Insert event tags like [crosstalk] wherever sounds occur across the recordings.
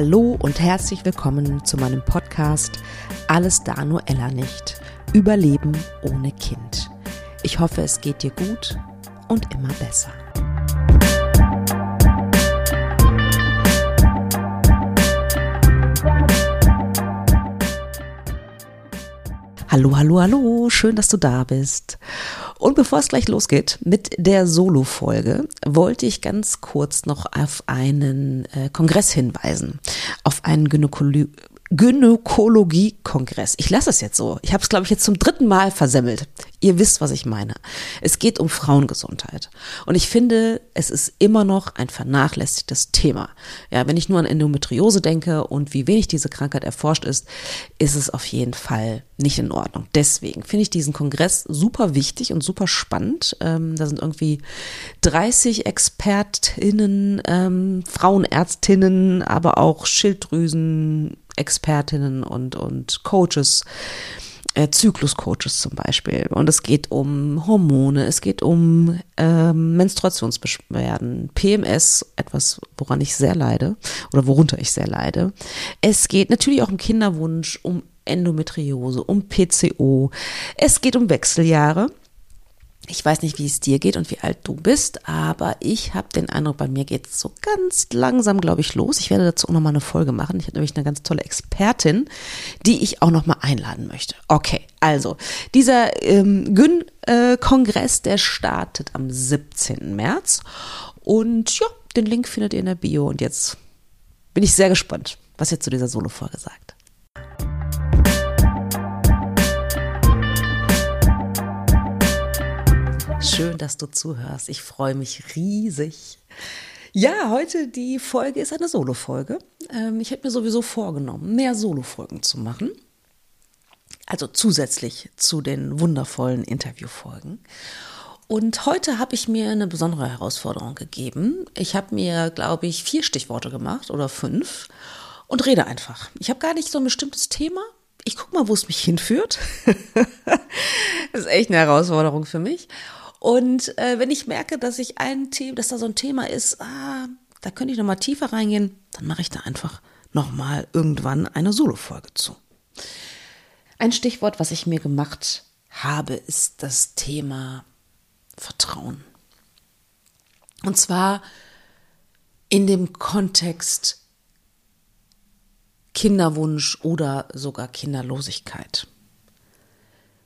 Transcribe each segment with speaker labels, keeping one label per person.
Speaker 1: Hallo und herzlich willkommen zu meinem Podcast Alles da nur Ella nicht. Überleben ohne Kind. Ich hoffe, es geht dir gut und immer besser. Hallo, hallo, hallo, schön, dass du da bist. Und bevor es gleich losgeht mit der Solo-Folge, wollte ich ganz kurz noch auf einen äh, Kongress hinweisen. Auf einen Gynäkologie. Gynäkologie-Kongress. Ich lasse es jetzt so. Ich habe es, glaube ich, jetzt zum dritten Mal versemmelt. Ihr wisst, was ich meine. Es geht um Frauengesundheit. Und ich finde, es ist immer noch ein vernachlässigtes Thema. Ja, wenn ich nur an Endometriose denke und wie wenig diese Krankheit erforscht ist, ist es auf jeden Fall nicht in Ordnung. Deswegen finde ich diesen Kongress super wichtig und super spannend. Ähm, da sind irgendwie 30 Expertinnen, ähm, Frauenärztinnen, aber auch Schilddrüsen, Expertinnen und, und Coaches, äh, Zykluscoaches zum Beispiel. Und es geht um Hormone, es geht um ähm, Menstruationsbeschwerden, PMS, etwas, woran ich sehr leide oder worunter ich sehr leide. Es geht natürlich auch um Kinderwunsch, um Endometriose, um PCO. Es geht um Wechseljahre. Ich weiß nicht, wie es dir geht und wie alt du bist, aber ich habe den Eindruck, bei mir geht es so ganz langsam, glaube ich, los. Ich werde dazu auch nochmal eine Folge machen. Ich habe nämlich eine ganz tolle Expertin, die ich auch nochmal einladen möchte. Okay, also dieser ähm, Gyn-Kongress, äh, der startet am 17. März und ja, den Link findet ihr in der Bio und jetzt bin ich sehr gespannt, was ihr zu dieser Solo-Folge sagt. Schön, dass du zuhörst. Ich freue mich riesig. Ja, heute die Folge ist eine Solo-Folge. Ähm, ich hätte mir sowieso vorgenommen, mehr Solo-Folgen zu machen. Also zusätzlich zu den wundervollen Interviewfolgen. Und heute habe ich mir eine besondere Herausforderung gegeben. Ich habe mir, glaube ich, vier Stichworte gemacht oder fünf und rede einfach. Ich habe gar nicht so ein bestimmtes Thema. Ich gucke mal, wo es mich hinführt. [laughs] das ist echt eine Herausforderung für mich. Und äh, wenn ich merke, dass ich ein Thema, dass da so ein Thema ist, ah, da könnte ich noch mal tiefer reingehen, dann mache ich da einfach noch mal irgendwann eine Solo-Folge zu. Ein Stichwort, was ich mir gemacht habe, ist das Thema Vertrauen. Und zwar in dem Kontext Kinderwunsch oder sogar Kinderlosigkeit.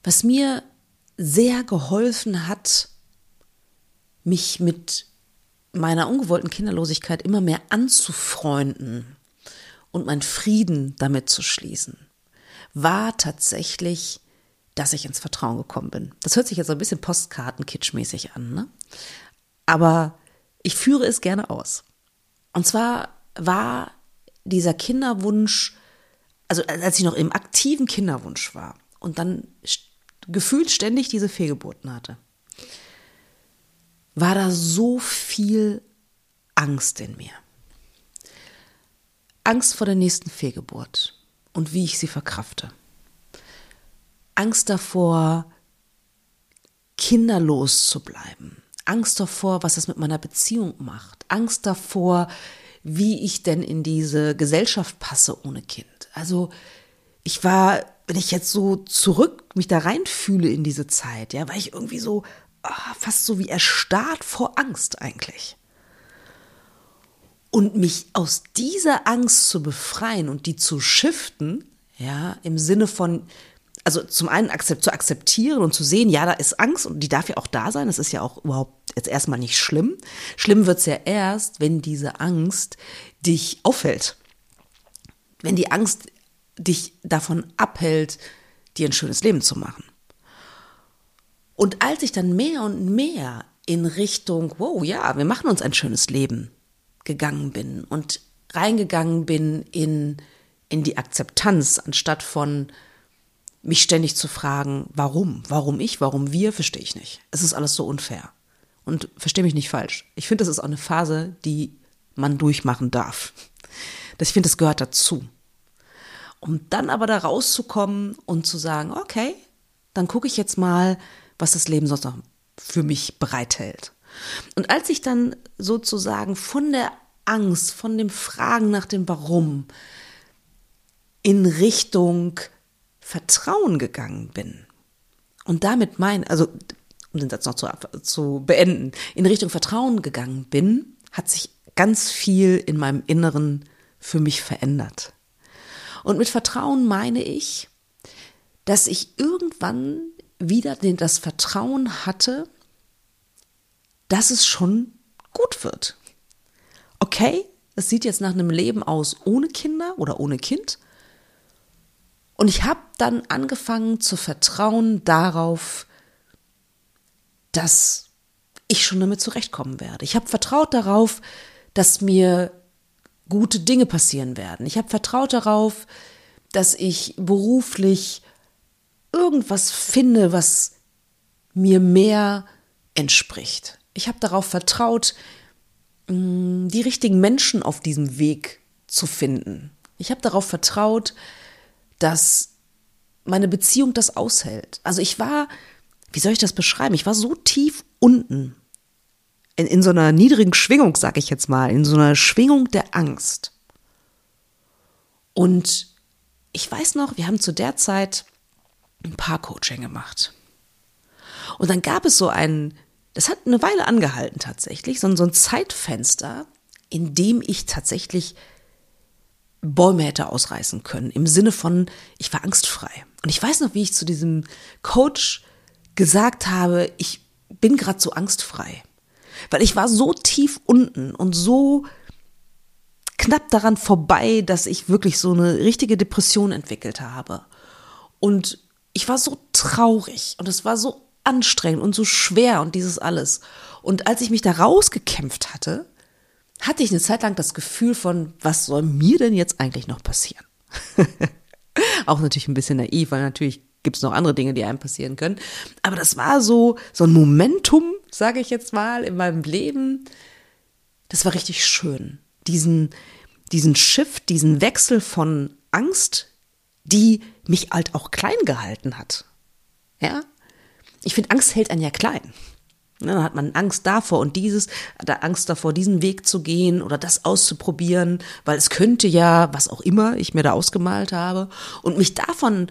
Speaker 1: Was mir sehr geholfen hat, mich mit meiner ungewollten Kinderlosigkeit immer mehr anzufreunden und meinen Frieden damit zu schließen, war tatsächlich, dass ich ins Vertrauen gekommen bin. Das hört sich jetzt so ein bisschen Postkarten-Kitschmäßig an, ne? Aber ich führe es gerne aus. Und zwar war dieser Kinderwunsch, also als ich noch im aktiven Kinderwunsch war und dann gefühlt ständig diese Fehlgeburten hatte, war da so viel Angst in mir. Angst vor der nächsten Fehlgeburt und wie ich sie verkrafte. Angst davor, kinderlos zu bleiben. Angst davor, was das mit meiner Beziehung macht. Angst davor, wie ich denn in diese Gesellschaft passe ohne Kind. Also ich war wenn ich jetzt so zurück mich da reinfühle in diese Zeit, ja, war ich irgendwie so oh, fast so wie erstarrt vor Angst eigentlich. Und mich aus dieser Angst zu befreien und die zu shiften, ja, im Sinne von, also zum einen akzept, zu akzeptieren und zu sehen, ja, da ist Angst und die darf ja auch da sein. Das ist ja auch überhaupt jetzt erstmal nicht schlimm. Schlimm wird's ja erst, wenn diese Angst dich auffällt. Wenn die Angst dich davon abhält, dir ein schönes Leben zu machen. Und als ich dann mehr und mehr in Richtung, wow, ja, wir machen uns ein schönes Leben gegangen bin und reingegangen bin in, in die Akzeptanz, anstatt von mich ständig zu fragen, warum, warum ich, warum wir, verstehe ich nicht. Es ist alles so unfair. Und verstehe mich nicht falsch. Ich finde, das ist auch eine Phase, die man durchmachen darf. Ich finde, das gehört dazu um dann aber da rauszukommen und zu sagen, okay, dann gucke ich jetzt mal, was das Leben sonst noch für mich bereithält. Und als ich dann sozusagen von der Angst, von dem Fragen nach dem Warum in Richtung Vertrauen gegangen bin. Und damit mein, also um den Satz noch zu, zu beenden, in Richtung Vertrauen gegangen bin, hat sich ganz viel in meinem Inneren für mich verändert. Und mit Vertrauen meine ich, dass ich irgendwann wieder das Vertrauen hatte, dass es schon gut wird. Okay, es sieht jetzt nach einem Leben aus ohne Kinder oder ohne Kind. Und ich habe dann angefangen zu vertrauen darauf, dass ich schon damit zurechtkommen werde. Ich habe vertraut darauf, dass mir gute Dinge passieren werden. Ich habe vertraut darauf, dass ich beruflich irgendwas finde, was mir mehr entspricht. Ich habe darauf vertraut, mm, die richtigen Menschen auf diesem Weg zu finden. Ich habe darauf vertraut, dass meine Beziehung das aushält. Also ich war, wie soll ich das beschreiben? Ich war so tief unten in, in so einer niedrigen Schwingung, sag ich jetzt mal, in so einer Schwingung der Angst. Und ich weiß noch, wir haben zu der Zeit ein Paar-Coaching gemacht. Und dann gab es so ein, das hat eine Weile angehalten tatsächlich, so, so ein Zeitfenster, in dem ich tatsächlich Bäume hätte ausreißen können, im Sinne von, ich war angstfrei. Und ich weiß noch, wie ich zu diesem Coach gesagt habe, ich bin gerade so angstfrei. Weil ich war so tief unten und so knapp daran vorbei, dass ich wirklich so eine richtige Depression entwickelt habe. Und ich war so traurig und es war so anstrengend und so schwer und dieses alles. Und als ich mich da rausgekämpft hatte, hatte ich eine Zeit lang das Gefühl von, was soll mir denn jetzt eigentlich noch passieren? [laughs] Auch natürlich ein bisschen naiv, weil natürlich gibt es noch andere Dinge, die einem passieren können. Aber das war so, so ein Momentum, sage ich jetzt mal, in meinem Leben. Das war richtig schön. Diesen, diesen Shift, diesen Wechsel von Angst, die mich halt auch klein gehalten hat. Ja? Ich finde, Angst hält einen ja klein. Ne, dann hat man Angst davor und dieses, da Angst davor, diesen Weg zu gehen oder das auszuprobieren, weil es könnte ja, was auch immer ich mir da ausgemalt habe, und mich davon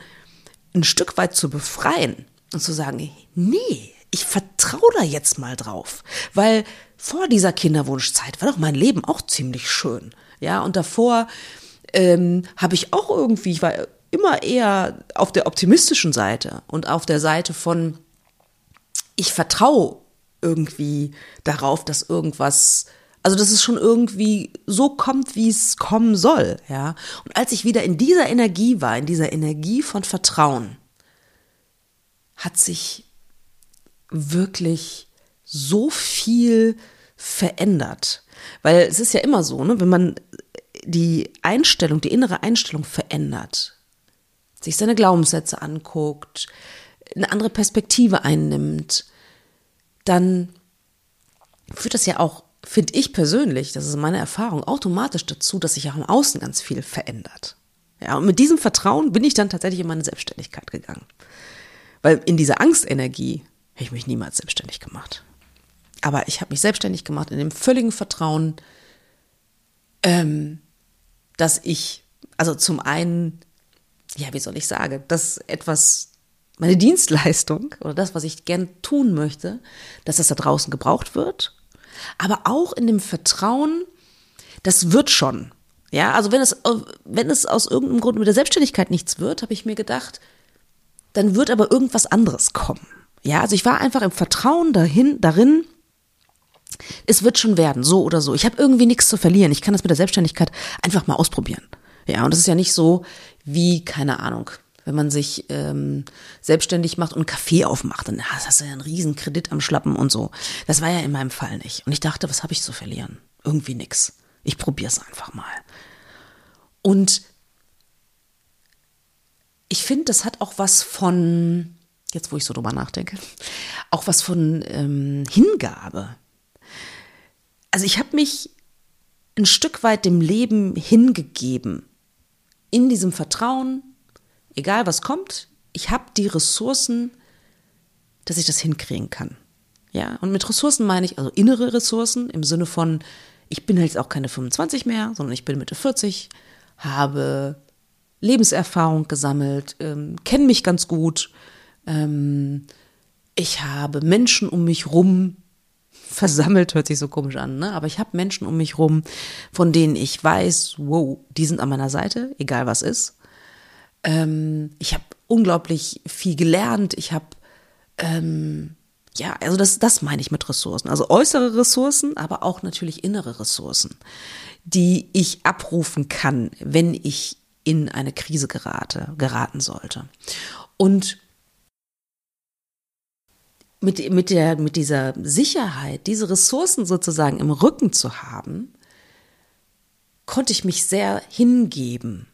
Speaker 1: ein Stück weit zu befreien und zu sagen, nee, ich vertraue da jetzt mal drauf, weil vor dieser Kinderwunschzeit war doch mein Leben auch ziemlich schön, ja, und davor ähm, habe ich auch irgendwie, ich war immer eher auf der optimistischen Seite und auf der Seite von, ich vertraue irgendwie darauf, dass irgendwas also, dass es schon irgendwie so kommt, wie es kommen soll, ja. Und als ich wieder in dieser Energie war, in dieser Energie von Vertrauen, hat sich wirklich so viel verändert. Weil es ist ja immer so, ne, wenn man die Einstellung, die innere Einstellung verändert, sich seine Glaubenssätze anguckt, eine andere Perspektive einnimmt, dann führt das ja auch finde ich persönlich, das ist meine Erfahrung, automatisch dazu, dass sich auch im Außen ganz viel verändert. Ja, und mit diesem Vertrauen bin ich dann tatsächlich in meine Selbstständigkeit gegangen. Weil in dieser Angstenergie hätte ich mich niemals selbstständig gemacht. Aber ich habe mich selbstständig gemacht in dem völligen Vertrauen, ähm, dass ich, also zum einen, ja, wie soll ich sagen, dass etwas, meine Dienstleistung oder das, was ich gern tun möchte, dass das da draußen gebraucht wird aber auch in dem Vertrauen, das wird schon. Ja, also wenn es, wenn es aus irgendeinem Grund mit der Selbstständigkeit nichts wird, habe ich mir gedacht, dann wird aber irgendwas anderes kommen. Ja, also ich war einfach im Vertrauen dahin, darin, es wird schon werden, so oder so. Ich habe irgendwie nichts zu verlieren. Ich kann das mit der Selbstständigkeit einfach mal ausprobieren. Ja, und es ist ja nicht so wie, keine Ahnung, wenn man sich ähm, selbstständig macht und einen Kaffee aufmacht, dann hast du ja einen riesen Kredit am Schlappen und so. Das war ja in meinem Fall nicht. Und ich dachte, was habe ich zu verlieren? Irgendwie nix. Ich probiere es einfach mal. Und ich finde, das hat auch was von, jetzt wo ich so drüber nachdenke, auch was von ähm, Hingabe. Also ich habe mich ein Stück weit dem Leben hingegeben, in diesem Vertrauen, egal was kommt, ich habe die Ressourcen, dass ich das hinkriegen kann. Ja, und mit Ressourcen meine ich also innere Ressourcen im Sinne von, ich bin halt auch keine 25 mehr, sondern ich bin Mitte 40, habe Lebenserfahrung gesammelt, ähm, kenne mich ganz gut. Ähm, ich habe Menschen um mich rum versammelt, hört sich so komisch an, ne? aber ich habe Menschen um mich rum, von denen ich weiß, wow, die sind an meiner Seite, egal was ist. Ähm, ich habe unglaublich viel gelernt. Ich habe, ähm, ja, also das, das meine ich mit Ressourcen. Also äußere Ressourcen, aber auch natürlich innere Ressourcen, die ich abrufen kann, wenn ich in eine Krise gerate, geraten sollte. Und mit, mit, der, mit dieser Sicherheit, diese Ressourcen sozusagen im Rücken zu haben, konnte ich mich sehr hingeben.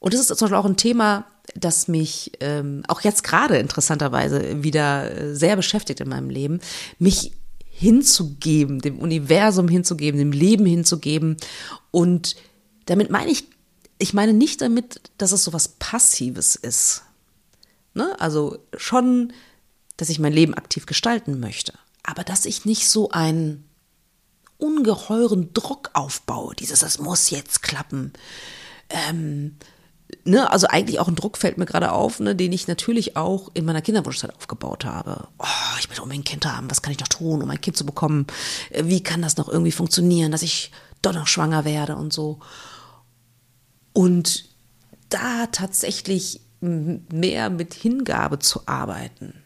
Speaker 1: Und das ist zum Beispiel auch ein Thema, das mich ähm, auch jetzt gerade interessanterweise wieder äh, sehr beschäftigt in meinem Leben, mich hinzugeben, dem Universum hinzugeben, dem Leben hinzugeben. Und damit meine ich, ich meine nicht damit, dass es so was Passives ist. Ne? Also schon dass ich mein Leben aktiv gestalten möchte, aber dass ich nicht so einen ungeheuren Druck aufbaue, dieses, das muss jetzt klappen. Ähm, ne, also eigentlich auch ein Druck fällt mir gerade auf, ne, den ich natürlich auch in meiner Kinderwunschzeit aufgebaut habe. Oh, ich will unbedingt ein Kind haben, was kann ich noch tun, um ein Kind zu bekommen? Wie kann das noch irgendwie funktionieren, dass ich doch noch schwanger werde und so. Und da tatsächlich mehr mit Hingabe zu arbeiten,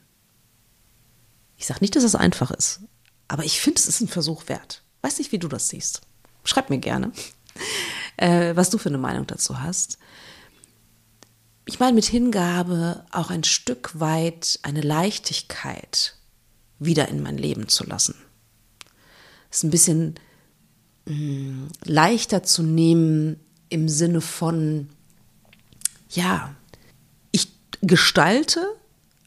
Speaker 1: ich sage nicht, dass es einfach ist, aber ich finde, es ist ein Versuch wert. Weiß nicht, wie du das siehst. Schreib mir gerne, äh, was du für eine Meinung dazu hast. Ich meine mit Hingabe auch ein Stück weit eine Leichtigkeit wieder in mein Leben zu lassen. Es ist ein bisschen mh, mm, leichter zu nehmen im Sinne von, ja, ich gestalte,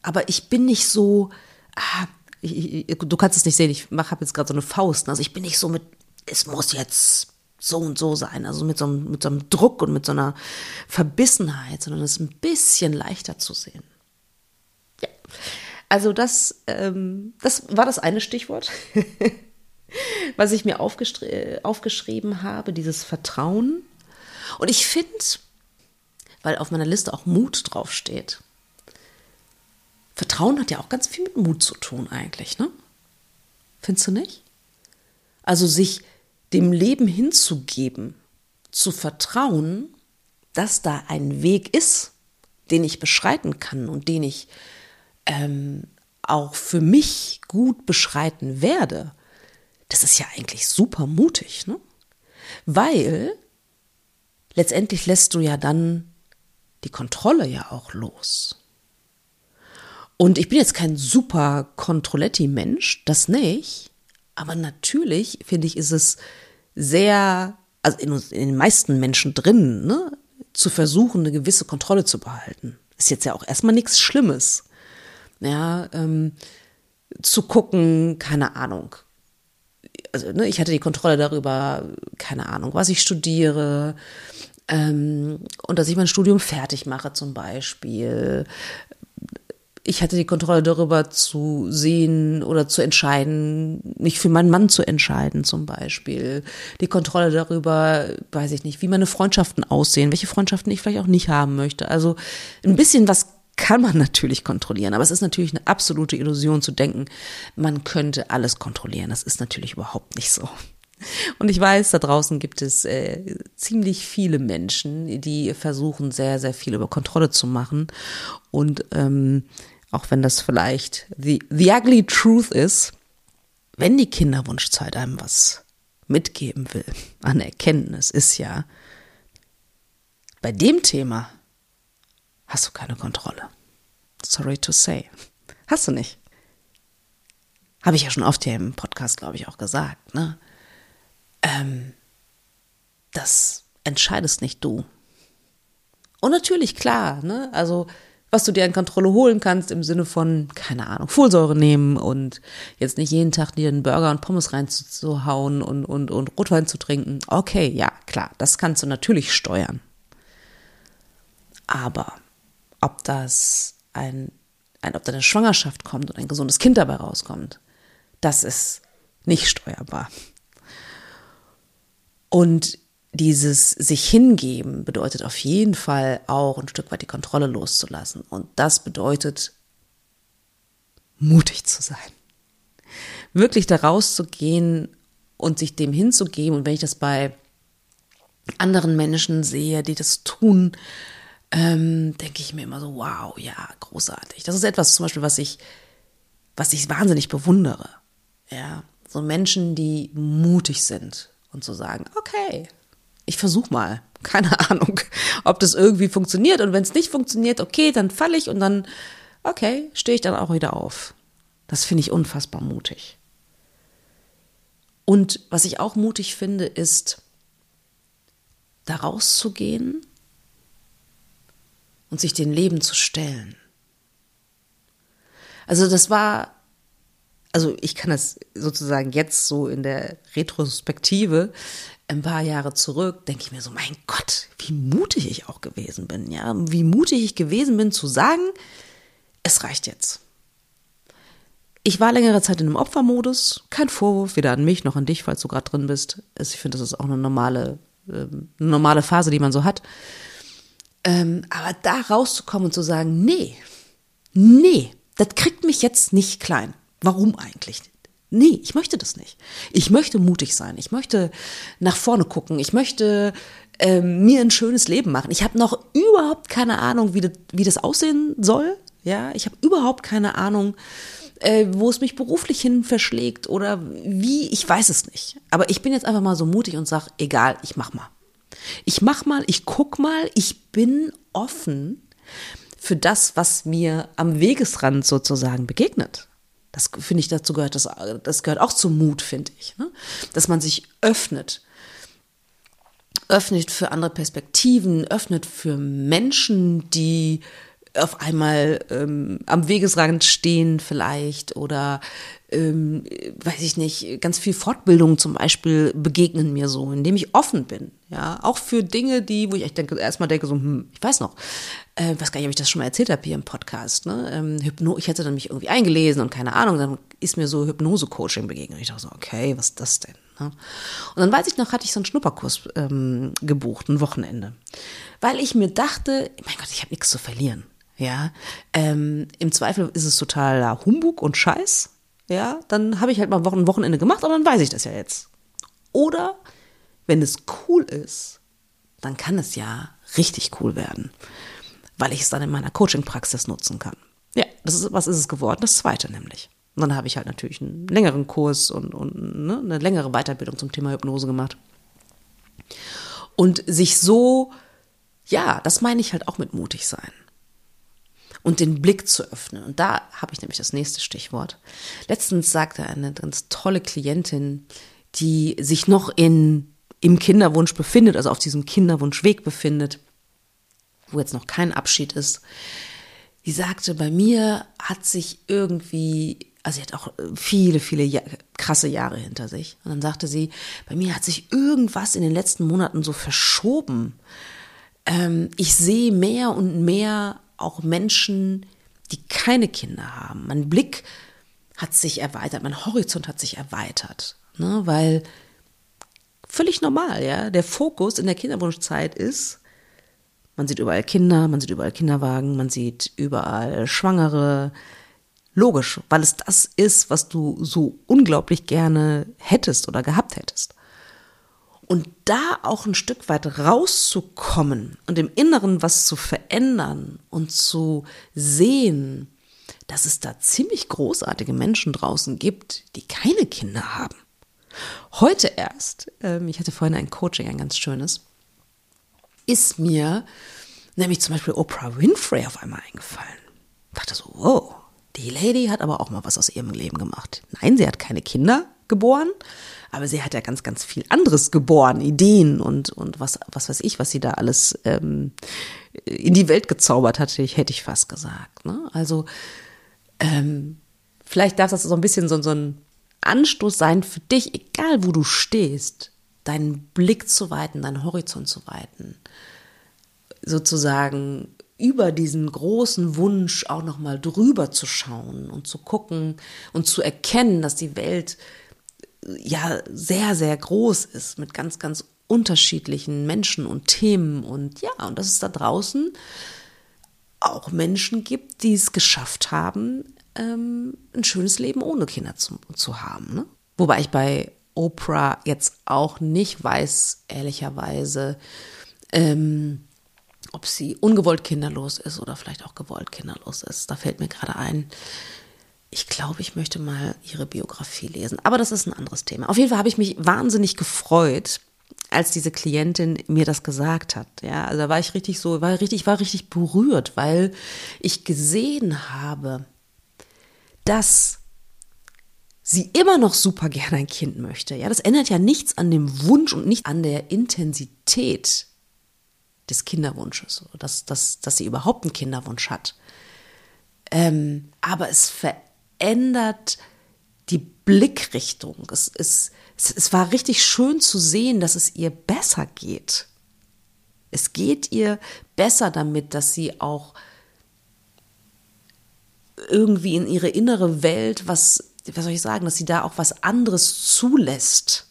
Speaker 1: aber ich bin nicht so, ah, ich, ich, du kannst es nicht sehen, ich habe jetzt gerade so eine Faust. Also ich bin nicht so mit, es muss jetzt so und so sein, also mit so, einem, mit so einem Druck und mit so einer Verbissenheit, sondern es ist ein bisschen leichter zu sehen. Ja. Also das, ähm, das war das eine Stichwort, [laughs] was ich mir aufgeschrieben habe, dieses Vertrauen. Und ich finde, weil auf meiner Liste auch Mut draufsteht, Vertrauen hat ja auch ganz viel mit Mut zu tun eigentlich, ne? Findest du nicht? Also sich dem Leben hinzugeben, zu vertrauen, dass da ein Weg ist, den ich beschreiten kann und den ich ähm, auch für mich gut beschreiten werde, das ist ja eigentlich super mutig, ne? Weil letztendlich lässt du ja dann die Kontrolle ja auch los. Und ich bin jetzt kein super Controletti-Mensch, das nicht. Aber natürlich, finde ich, ist es sehr, also in, in, den meisten Menschen drin, ne, zu versuchen, eine gewisse Kontrolle zu behalten. Ist jetzt ja auch erstmal nichts Schlimmes. Ja, ähm, zu gucken, keine Ahnung. Also, ne, ich hatte die Kontrolle darüber, keine Ahnung, was ich studiere, ähm, und dass ich mein Studium fertig mache zum Beispiel, ich hatte die Kontrolle darüber zu sehen oder zu entscheiden, mich für meinen Mann zu entscheiden zum Beispiel. Die Kontrolle darüber, weiß ich nicht, wie meine Freundschaften aussehen, welche Freundschaften ich vielleicht auch nicht haben möchte. Also ein bisschen was kann man [laughs] natürlich kontrollieren, aber es ist natürlich eine absolute Illusion zu denken, man könnte alles kontrollieren. Das ist natürlich überhaupt nicht so. Und ich weiß, da draußen gibt es äh, ziemlich viele Menschen, die versuchen, sehr, sehr viel über Kontrolle zu machen. Und ähm, auch wenn das vielleicht the, the ugly truth ist, wenn die Kinderwunschzeit einem was mitgeben will an Erkenntnis, ist ja, bei dem Thema hast du keine Kontrolle. Sorry to say. Hast du nicht. Habe ich ja schon oft hier im Podcast, glaube ich, auch gesagt. Ne? Ähm, das entscheidest nicht du. Und natürlich, klar, ne? Also was du dir an Kontrolle holen kannst im Sinne von, keine Ahnung, Folsäure nehmen und jetzt nicht jeden Tag dir einen Burger und Pommes reinzuhauen und, und, und Rotwein zu trinken. Okay, ja, klar, das kannst du natürlich steuern. Aber ob das ein, ein, ob da Schwangerschaft kommt und ein gesundes Kind dabei rauskommt, das ist nicht steuerbar. Und dieses sich hingeben bedeutet auf jeden Fall auch ein Stück weit die Kontrolle loszulassen. Und das bedeutet mutig zu sein. Wirklich da rauszugehen und sich dem hinzugeben. Und wenn ich das bei anderen Menschen sehe, die das tun, ähm, denke ich mir immer so, wow, ja, großartig. Das ist etwas zum Beispiel, was ich, was ich wahnsinnig bewundere. Ja, so Menschen, die mutig sind und zu so sagen, okay, ich versuche mal. Keine [laughs] Ahnung, ob das irgendwie funktioniert. Und wenn es nicht funktioniert, okay, dann falle ich und dann, okay, stehe ich dann auch wieder auf. Das finde ich unfassbar mutig. Und was ich auch mutig finde, ist, da rauszugehen und sich dem Leben zu stellen. Also das war, also ich kann das sozusagen jetzt so in der Retrospektive ein paar Jahre zurück, denke ich mir so, mein Gott, wie mutig ich auch gewesen bin, ja, wie mutig ich gewesen bin zu sagen, es reicht jetzt. Ich war längere Zeit in einem Opfermodus, kein Vorwurf, weder an mich noch an dich, falls du gerade drin bist. Ich finde, das ist auch eine normale, ähm, eine normale Phase, die man so hat. Ähm, aber da rauszukommen und zu sagen, nee, nee, das kriegt mich jetzt nicht klein. Warum eigentlich? Nee, ich möchte das nicht. Ich möchte mutig sein. Ich möchte nach vorne gucken. Ich möchte ähm, mir ein schönes Leben machen. Ich habe noch überhaupt keine Ahnung, wie das, wie das aussehen soll. Ja, ich habe überhaupt keine Ahnung, äh, wo es mich beruflich hin verschlägt oder wie. Ich weiß es nicht. Aber ich bin jetzt einfach mal so mutig und sage, egal, ich mach mal. Ich mach mal, ich guck mal, ich bin offen für das, was mir am Wegesrand sozusagen begegnet. Das finde ich dazu gehört, das, das gehört auch zum Mut, finde ich. Ne? Dass man sich öffnet. Öffnet für andere Perspektiven, öffnet für Menschen, die auf einmal ähm, am Wegesrand stehen vielleicht oder ähm, weiß ich nicht, ganz viel Fortbildung zum Beispiel begegnen mir so, indem ich offen bin. Ja, auch für Dinge, die, wo ich denke, erstmal denke, so, hm, ich weiß noch, äh, weiß gar nicht, ob ich das schon mal erzählt habe hier im Podcast. Ne? Ähm, Hypno ich hätte dann mich irgendwie eingelesen und keine Ahnung, dann ist mir so Hypnose-Coaching begegnet. Ich dachte so, okay, was ist das denn? Ne? Und dann weiß ich noch, hatte ich so einen Schnupperkurs ähm, gebucht, ein Wochenende. Weil ich mir dachte, mein Gott, ich habe nichts zu verlieren. Ja, ähm, im Zweifel ist es totaler Humbug und Scheiß ja, dann habe ich halt mal ein Wochenende gemacht und dann weiß ich das ja jetzt. Oder wenn es cool ist, dann kann es ja richtig cool werden, weil ich es dann in meiner Coaching-Praxis nutzen kann. Ja, das ist, was ist es geworden? Das zweite nämlich. Und dann habe ich halt natürlich einen längeren Kurs und, und ne, eine längere Weiterbildung zum Thema Hypnose gemacht. Und sich so, ja, das meine ich halt auch mit mutig sein und den Blick zu öffnen. Und da habe ich nämlich das nächste Stichwort. Letztens sagte eine ganz tolle Klientin, die sich noch in, im Kinderwunsch befindet, also auf diesem Kinderwunschweg befindet, wo jetzt noch kein Abschied ist, die sagte, bei mir hat sich irgendwie, also sie hat auch viele, viele ja krasse Jahre hinter sich. Und dann sagte sie, bei mir hat sich irgendwas in den letzten Monaten so verschoben. Ähm, ich sehe mehr und mehr auch Menschen, die keine Kinder haben. Mein Blick hat sich erweitert, mein Horizont hat sich erweitert, ne? weil völlig normal, ja. Der Fokus in der Kinderwunschzeit ist, man sieht überall Kinder, man sieht überall Kinderwagen, man sieht überall Schwangere. Logisch, weil es das ist, was du so unglaublich gerne hättest oder gehabt hättest. Und da auch ein Stück weit rauszukommen und im Inneren was zu verändern und zu sehen, dass es da ziemlich großartige Menschen draußen gibt, die keine Kinder haben. Heute erst, ähm, ich hatte vorhin ein Coaching, ein ganz schönes, ist mir nämlich zum Beispiel Oprah Winfrey auf einmal eingefallen. Ich dachte so, wow, die Lady hat aber auch mal was aus ihrem Leben gemacht. Nein, sie hat keine Kinder geboren, aber sie hat ja ganz, ganz viel anderes geboren, Ideen und, und was, was weiß ich, was sie da alles ähm, in die Welt gezaubert hat, hätte ich fast gesagt. Ne? Also ähm, vielleicht darf das so ein bisschen so, so ein Anstoß sein für dich, egal wo du stehst, deinen Blick zu weiten, deinen Horizont zu weiten, sozusagen über diesen großen Wunsch auch noch mal drüber zu schauen und zu gucken und zu erkennen, dass die Welt ja sehr, sehr groß ist mit ganz, ganz unterschiedlichen Menschen und Themen und ja, und dass es da draußen auch Menschen gibt, die es geschafft haben, ähm, ein schönes Leben ohne Kinder zu, zu haben. Ne? Wobei ich bei Oprah jetzt auch nicht weiß, ehrlicherweise, ähm, ob sie ungewollt kinderlos ist oder vielleicht auch gewollt kinderlos ist. Da fällt mir gerade ein, ich glaube, ich möchte mal ihre Biografie lesen. Aber das ist ein anderes Thema. Auf jeden Fall habe ich mich wahnsinnig gefreut, als diese Klientin mir das gesagt hat. Ja, also da war ich richtig so, war richtig, war richtig berührt, weil ich gesehen habe, dass sie immer noch super gerne ein Kind möchte. Ja, das ändert ja nichts an dem Wunsch und nicht an der Intensität des Kinderwunsches, dass, dass, dass sie überhaupt einen Kinderwunsch hat. Ähm, aber es verändert die Blickrichtung. Es, es, es, war richtig schön zu sehen, dass es ihr besser geht. Es geht ihr besser damit, dass sie auch irgendwie in ihre innere Welt was, was soll ich sagen, dass sie da auch was anderes zulässt.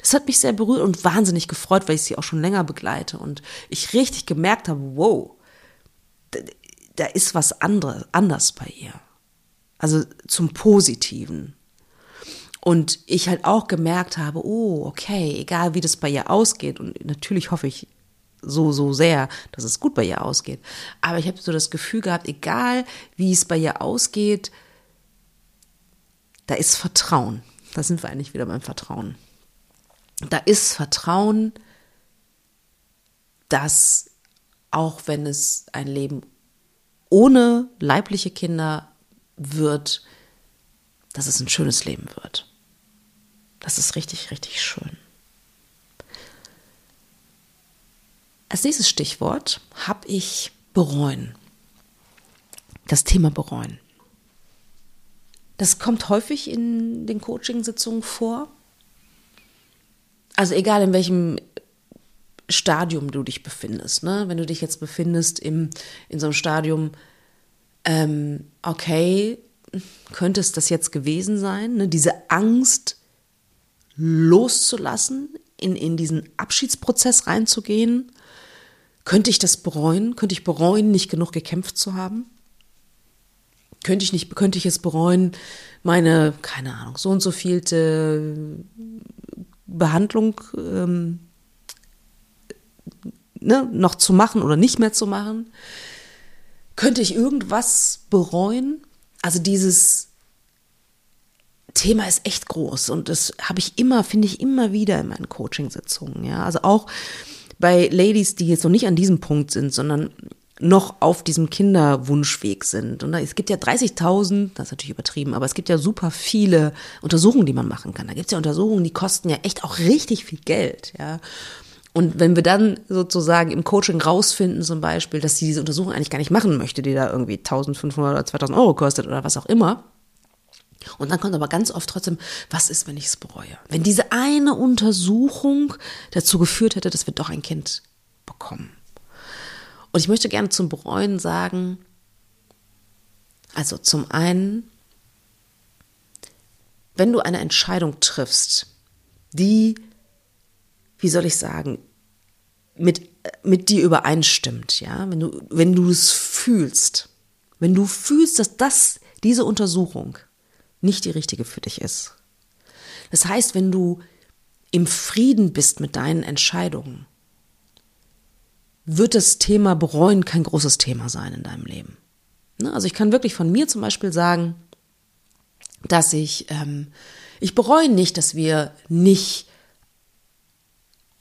Speaker 1: Das hat mich sehr berührt und wahnsinnig gefreut, weil ich sie auch schon länger begleite und ich richtig gemerkt habe, wow, da, da ist was anderes, anders bei ihr. Also zum Positiven. Und ich halt auch gemerkt habe, oh, okay, egal wie das bei ihr ausgeht, und natürlich hoffe ich so, so sehr, dass es gut bei ihr ausgeht. Aber ich habe so das Gefühl gehabt, egal wie es bei ihr ausgeht, da ist Vertrauen. Da sind wir eigentlich wieder beim Vertrauen. Da ist Vertrauen, dass auch wenn es ein Leben ohne leibliche Kinder wird, dass es ein schönes Leben wird. Das ist richtig, richtig schön. Als nächstes Stichwort habe ich bereuen. Das Thema bereuen. Das kommt häufig in den Coaching-Sitzungen vor. Also egal in welchem Stadium du dich befindest. Ne? Wenn du dich jetzt befindest im, in so einem Stadium, ähm, okay, könnte es das jetzt gewesen sein? Ne? Diese Angst loszulassen, in, in diesen Abschiedsprozess reinzugehen? Könnte ich das bereuen? Könnte ich bereuen, nicht genug gekämpft zu haben? Könnte ich nicht, könnte ich es bereuen, meine, keine Ahnung, so und so vielte Behandlung ähm, ne, noch zu machen oder nicht mehr zu machen? Könnte ich irgendwas bereuen? Also dieses Thema ist echt groß und das habe ich immer, finde ich immer wieder in meinen Coachingsitzungen. Ja, also auch bei Ladies, die jetzt noch nicht an diesem Punkt sind, sondern noch auf diesem Kinderwunschweg sind. Und es gibt ja 30.000, das ist natürlich übertrieben, aber es gibt ja super viele Untersuchungen, die man machen kann. Da gibt es ja Untersuchungen, die kosten ja echt auch richtig viel Geld, ja. Und wenn wir dann sozusagen im Coaching rausfinden, zum Beispiel, dass sie diese Untersuchung eigentlich gar nicht machen möchte, die da irgendwie 1500 oder 2000 Euro kostet oder was auch immer, und dann kommt aber ganz oft trotzdem, was ist, wenn ich es bereue? Wenn diese eine Untersuchung dazu geführt hätte, dass wir doch ein Kind bekommen. Und ich möchte gerne zum Bereuen sagen, also zum einen, wenn du eine Entscheidung triffst, die, wie soll ich sagen, mit, mit dir übereinstimmt, ja, wenn du, wenn du es fühlst, wenn du fühlst, dass das, diese Untersuchung nicht die richtige für dich ist. Das heißt, wenn du im Frieden bist mit deinen Entscheidungen, wird das Thema bereuen kein großes Thema sein in deinem Leben. Ne? Also ich kann wirklich von mir zum Beispiel sagen, dass ich, ähm, ich bereue nicht, dass wir nicht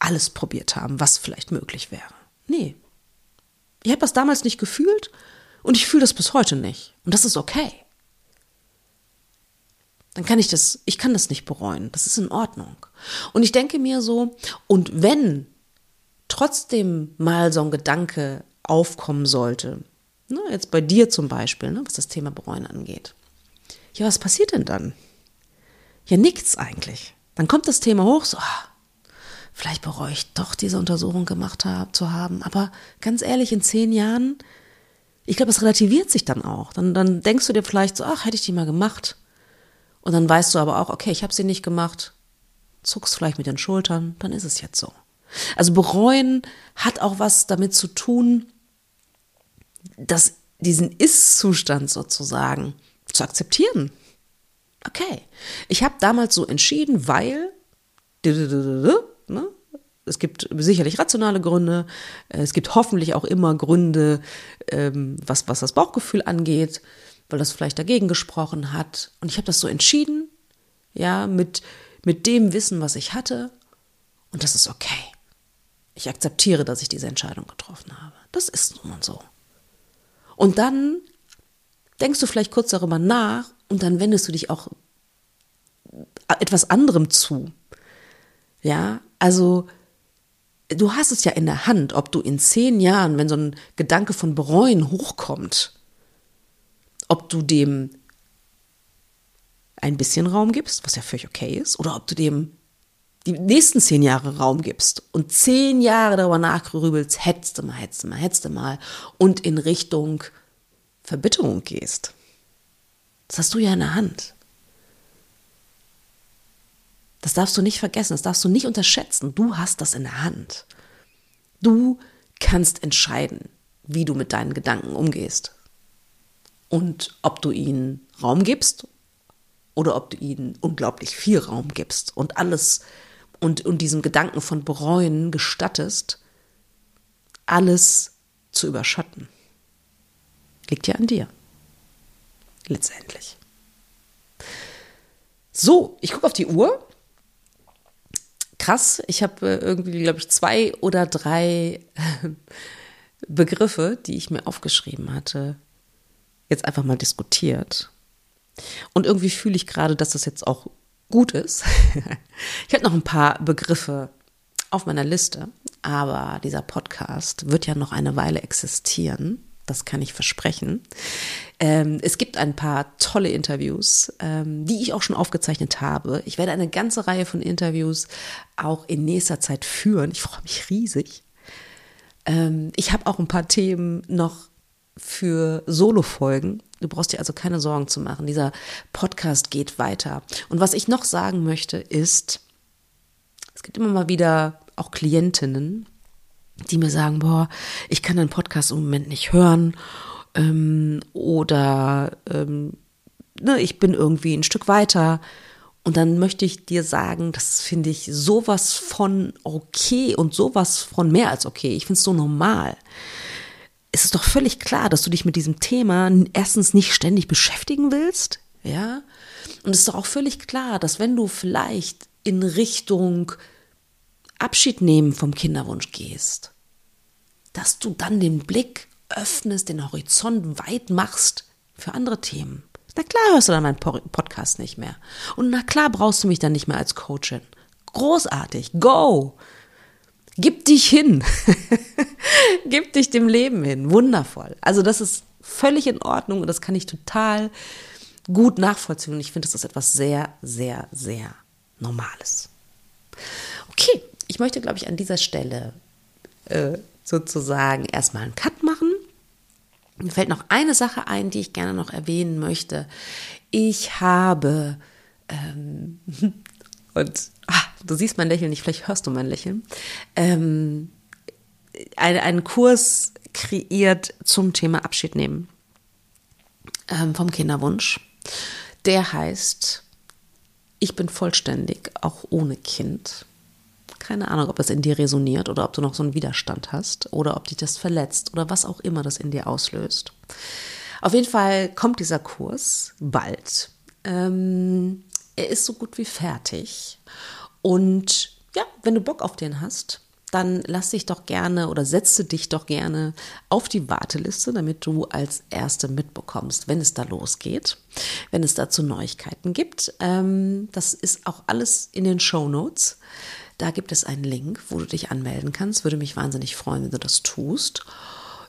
Speaker 1: alles probiert haben, was vielleicht möglich wäre. Nee. Ich habe das damals nicht gefühlt und ich fühle das bis heute nicht. Und das ist okay dann kann ich das, ich kann das nicht bereuen. Das ist in Ordnung. Und ich denke mir so, und wenn trotzdem mal so ein Gedanke aufkommen sollte, ne, jetzt bei dir zum Beispiel, ne, was das Thema Bereuen angeht, ja, was passiert denn dann? Ja, nichts eigentlich. Dann kommt das Thema hoch, so, ah, vielleicht bereue ich doch diese Untersuchung gemacht hab, zu haben. Aber ganz ehrlich, in zehn Jahren, ich glaube, es relativiert sich dann auch. Dann, dann denkst du dir vielleicht so, ach, hätte ich die mal gemacht. Und dann weißt du aber auch, okay, ich habe sie nicht gemacht, zuckst vielleicht mit den Schultern, dann ist es jetzt so. Also bereuen hat auch was damit zu tun, dass diesen Ist-Zustand sozusagen zu akzeptieren. Okay, ich habe damals so entschieden, weil ne? es gibt sicherlich rationale Gründe, es gibt hoffentlich auch immer Gründe, ähm, was, was das Bauchgefühl angeht, weil das vielleicht dagegen gesprochen hat. Und ich habe das so entschieden, ja, mit, mit dem Wissen, was ich hatte. Und das ist okay. Ich akzeptiere, dass ich diese Entscheidung getroffen habe. Das ist nun so. Und dann denkst du vielleicht kurz darüber nach und dann wendest du dich auch etwas anderem zu. Ja, also du hast es ja in der Hand, ob du in zehn Jahren, wenn so ein Gedanke von Bereuen hochkommt, ob du dem ein bisschen Raum gibst, was ja völlig okay ist, oder ob du dem die nächsten zehn Jahre Raum gibst und zehn Jahre darüber nachgrübelst, hättest du mal, hättest du mal, hättest du mal und in Richtung Verbitterung gehst. Das hast du ja in der Hand. Das darfst du nicht vergessen, das darfst du nicht unterschätzen. Du hast das in der Hand. Du kannst entscheiden, wie du mit deinen Gedanken umgehst. Und ob du ihnen Raum gibst oder ob du ihnen unglaublich viel Raum gibst und alles und, und diesem Gedanken von bereuen gestattest, alles zu überschatten. Liegt ja an dir. Letztendlich. So, ich gucke auf die Uhr. Krass, ich habe äh, irgendwie, glaube ich, zwei oder drei Begriffe, die ich mir aufgeschrieben hatte, jetzt einfach mal diskutiert. Und irgendwie fühle ich gerade, dass das jetzt auch gut ist. [laughs] ich habe noch ein paar Begriffe auf meiner Liste, aber dieser Podcast wird ja noch eine Weile existieren. Das kann ich versprechen. Ähm, es gibt ein paar tolle Interviews, ähm, die ich auch schon aufgezeichnet habe. Ich werde eine ganze Reihe von Interviews auch in nächster Zeit führen. Ich freue mich riesig. Ähm, ich habe auch ein paar Themen noch für Solo-Folgen. Du brauchst dir also keine Sorgen zu machen. Dieser Podcast geht weiter. Und was ich noch sagen möchte, ist, es gibt immer mal wieder auch Klientinnen, die mir sagen, boah, ich kann deinen Podcast im Moment nicht hören ähm, oder ähm, ne, ich bin irgendwie ein Stück weiter. Und dann möchte ich dir sagen, das finde ich sowas von okay und sowas von mehr als okay. Ich finde es so normal es ist doch völlig klar, dass du dich mit diesem Thema erstens nicht ständig beschäftigen willst, ja? Und es ist doch auch völlig klar, dass wenn du vielleicht in Richtung Abschied nehmen vom Kinderwunsch gehst, dass du dann den Blick öffnest, den Horizont weit machst für andere Themen. Na klar hörst du dann meinen Podcast nicht mehr. Und na klar brauchst du mich dann nicht mehr als Coachin. Großartig, go! Gib dich hin. [laughs] Gib dich dem Leben hin. Wundervoll. Also das ist völlig in Ordnung und das kann ich total gut nachvollziehen. Und ich finde, das ist etwas sehr, sehr, sehr Normales. Okay, ich möchte, glaube ich, an dieser Stelle äh, sozusagen erstmal einen Cut machen. Mir fällt noch eine Sache ein, die ich gerne noch erwähnen möchte. Ich habe ähm, [laughs] und ach, du siehst mein Lächeln nicht, vielleicht hörst du mein Lächeln, ähm, ein, einen Kurs kreiert zum Thema Abschied nehmen ähm, vom Kinderwunsch. Der heißt, ich bin vollständig, auch ohne Kind. Keine Ahnung, ob das in dir resoniert oder ob du noch so einen Widerstand hast oder ob dich das verletzt oder was auch immer das in dir auslöst. Auf jeden Fall kommt dieser Kurs bald. Ähm, er ist so gut wie fertig. Und ja, wenn du Bock auf den hast, dann lass dich doch gerne oder setze dich doch gerne auf die Warteliste, damit du als Erste mitbekommst, wenn es da losgeht, wenn es dazu Neuigkeiten gibt. Ähm, das ist auch alles in den Show Notes. Da gibt es einen Link, wo du dich anmelden kannst. Würde mich wahnsinnig freuen, wenn du das tust.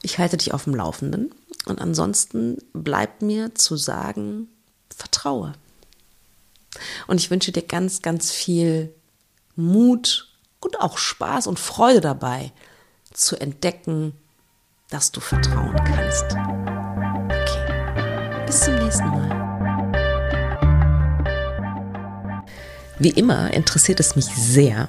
Speaker 1: Ich halte dich auf dem Laufenden. Und ansonsten bleibt mir zu sagen, vertraue. Und ich wünsche dir ganz, ganz viel Mut und auch Spaß und Freude dabei, zu entdecken, dass du vertrauen kannst. Okay, bis zum nächsten Mal. Wie immer interessiert es mich sehr,